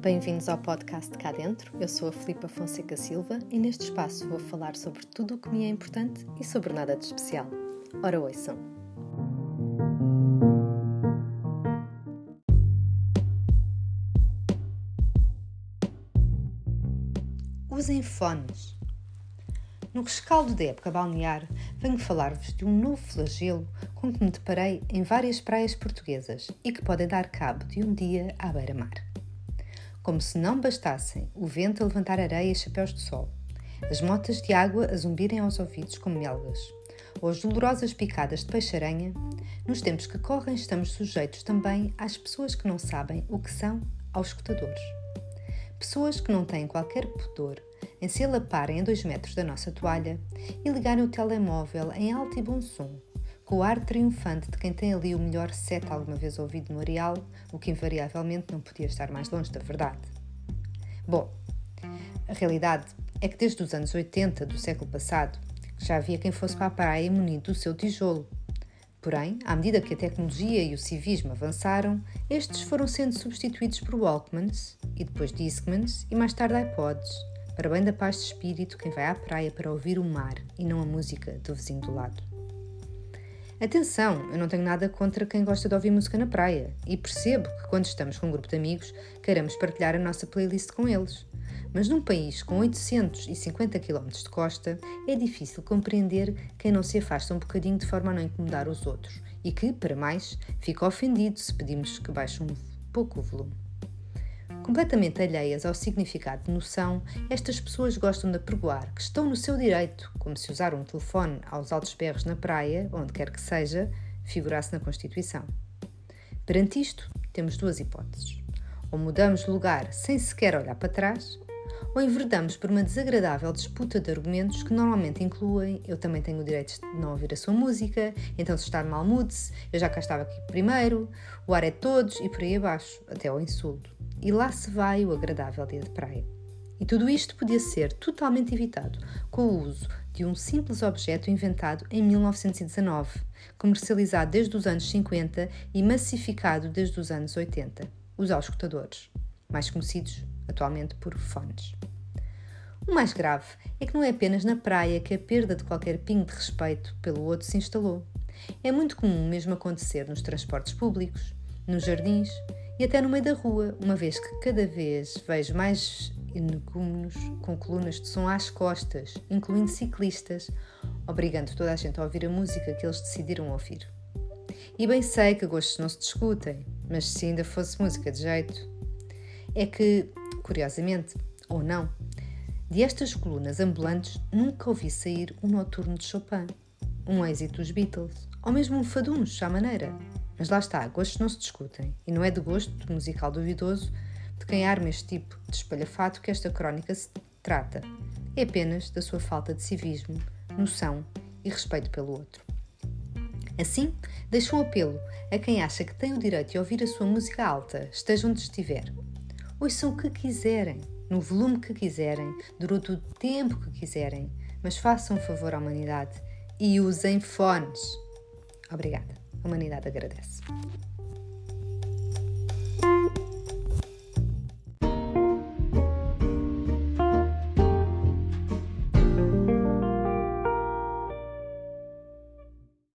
Bem-vindos ao podcast Cá Dentro. Eu sou a Filipa Fonseca Silva e neste espaço vou falar sobre tudo o que me é importante e sobre nada de especial. Ora, ouçam! Usem fones. No rescaldo da época balnear, venho falar-vos de um novo flagelo com que me deparei em várias praias portuguesas e que podem dar cabo de um dia à beira-mar. Como se não bastassem o vento a levantar areia e chapéus de sol, as motas de água a zumbirem aos ouvidos como melgas, ou as dolorosas picadas de peixe-aranha, nos tempos que correm estamos sujeitos também às pessoas que não sabem o que são aos escutadores. Pessoas que não têm qualquer pudor em se alaparem a dois metros da nossa toalha e ligarem o telemóvel em alto e bom som, com o ar triunfante de quem tem ali o melhor set alguma vez ouvido no areal, o que invariavelmente não podia estar mais longe da verdade. Bom, a realidade é que desde os anos 80 do século passado já havia quem fosse para a praia munido do seu tijolo. Porém, à medida que a tecnologia e o civismo avançaram, estes foram sendo substituídos por Walkmans, e depois Discmans, e mais tarde iPods, para bem da paz de espírito quem vai à praia para ouvir o mar e não a música do vizinho do lado. Atenção, eu não tenho nada contra quem gosta de ouvir música na praia e percebo que quando estamos com um grupo de amigos queiramos partilhar a nossa playlist com eles. Mas num país com 850 km de costa é difícil compreender quem não se afasta um bocadinho de forma a não incomodar os outros e que, para mais, fica ofendido se pedimos que baixe um pouco o volume. Completamente alheias ao significado de noção, estas pessoas gostam de apregoar que estão no seu direito, como se usar um telefone aos altos berros na praia, onde quer que seja, figurasse na Constituição. Perante isto, temos duas hipóteses. Ou mudamos de lugar sem sequer olhar para trás, ou enverdamos por uma desagradável disputa de argumentos que normalmente incluem eu também tenho o direito de não ouvir a sua música, então se está mal mude-se, eu já cá estava aqui primeiro, o ar é todos e por aí abaixo, até ao insulto e lá se vai o agradável dia de praia. E tudo isto podia ser totalmente evitado com o uso de um simples objeto inventado em 1919, comercializado desde os anos 50 e massificado desde os anos 80, os auscultadores, mais conhecidos atualmente por fones. O mais grave é que não é apenas na praia que a perda de qualquer pingo de respeito pelo outro se instalou. É muito comum mesmo acontecer nos transportes públicos, nos jardins e até no meio da rua, uma vez que cada vez vejo mais energúmenos com colunas de som às costas, incluindo ciclistas, obrigando toda a gente a ouvir a música que eles decidiram ouvir. E bem sei que gostos não se discutem, mas se ainda fosse música de jeito. É que, curiosamente, ou não, de estas colunas ambulantes nunca ouvi sair um noturno de Chopin, um êxito dos Beatles, ou mesmo um faduncho à maneira. Mas lá está, gostos não se discutem, e não é de gosto musical duvidoso de quem arma este tipo de espalhafato que esta crónica se trata. É apenas da sua falta de civismo, noção e respeito pelo outro. Assim, deixo um apelo a quem acha que tem o direito de ouvir a sua música alta, esteja onde estiver. Ouçam o que quiserem, no volume que quiserem, durante o tempo que quiserem, mas façam um favor à humanidade e usem fones. Obrigada. A humanidade agradece.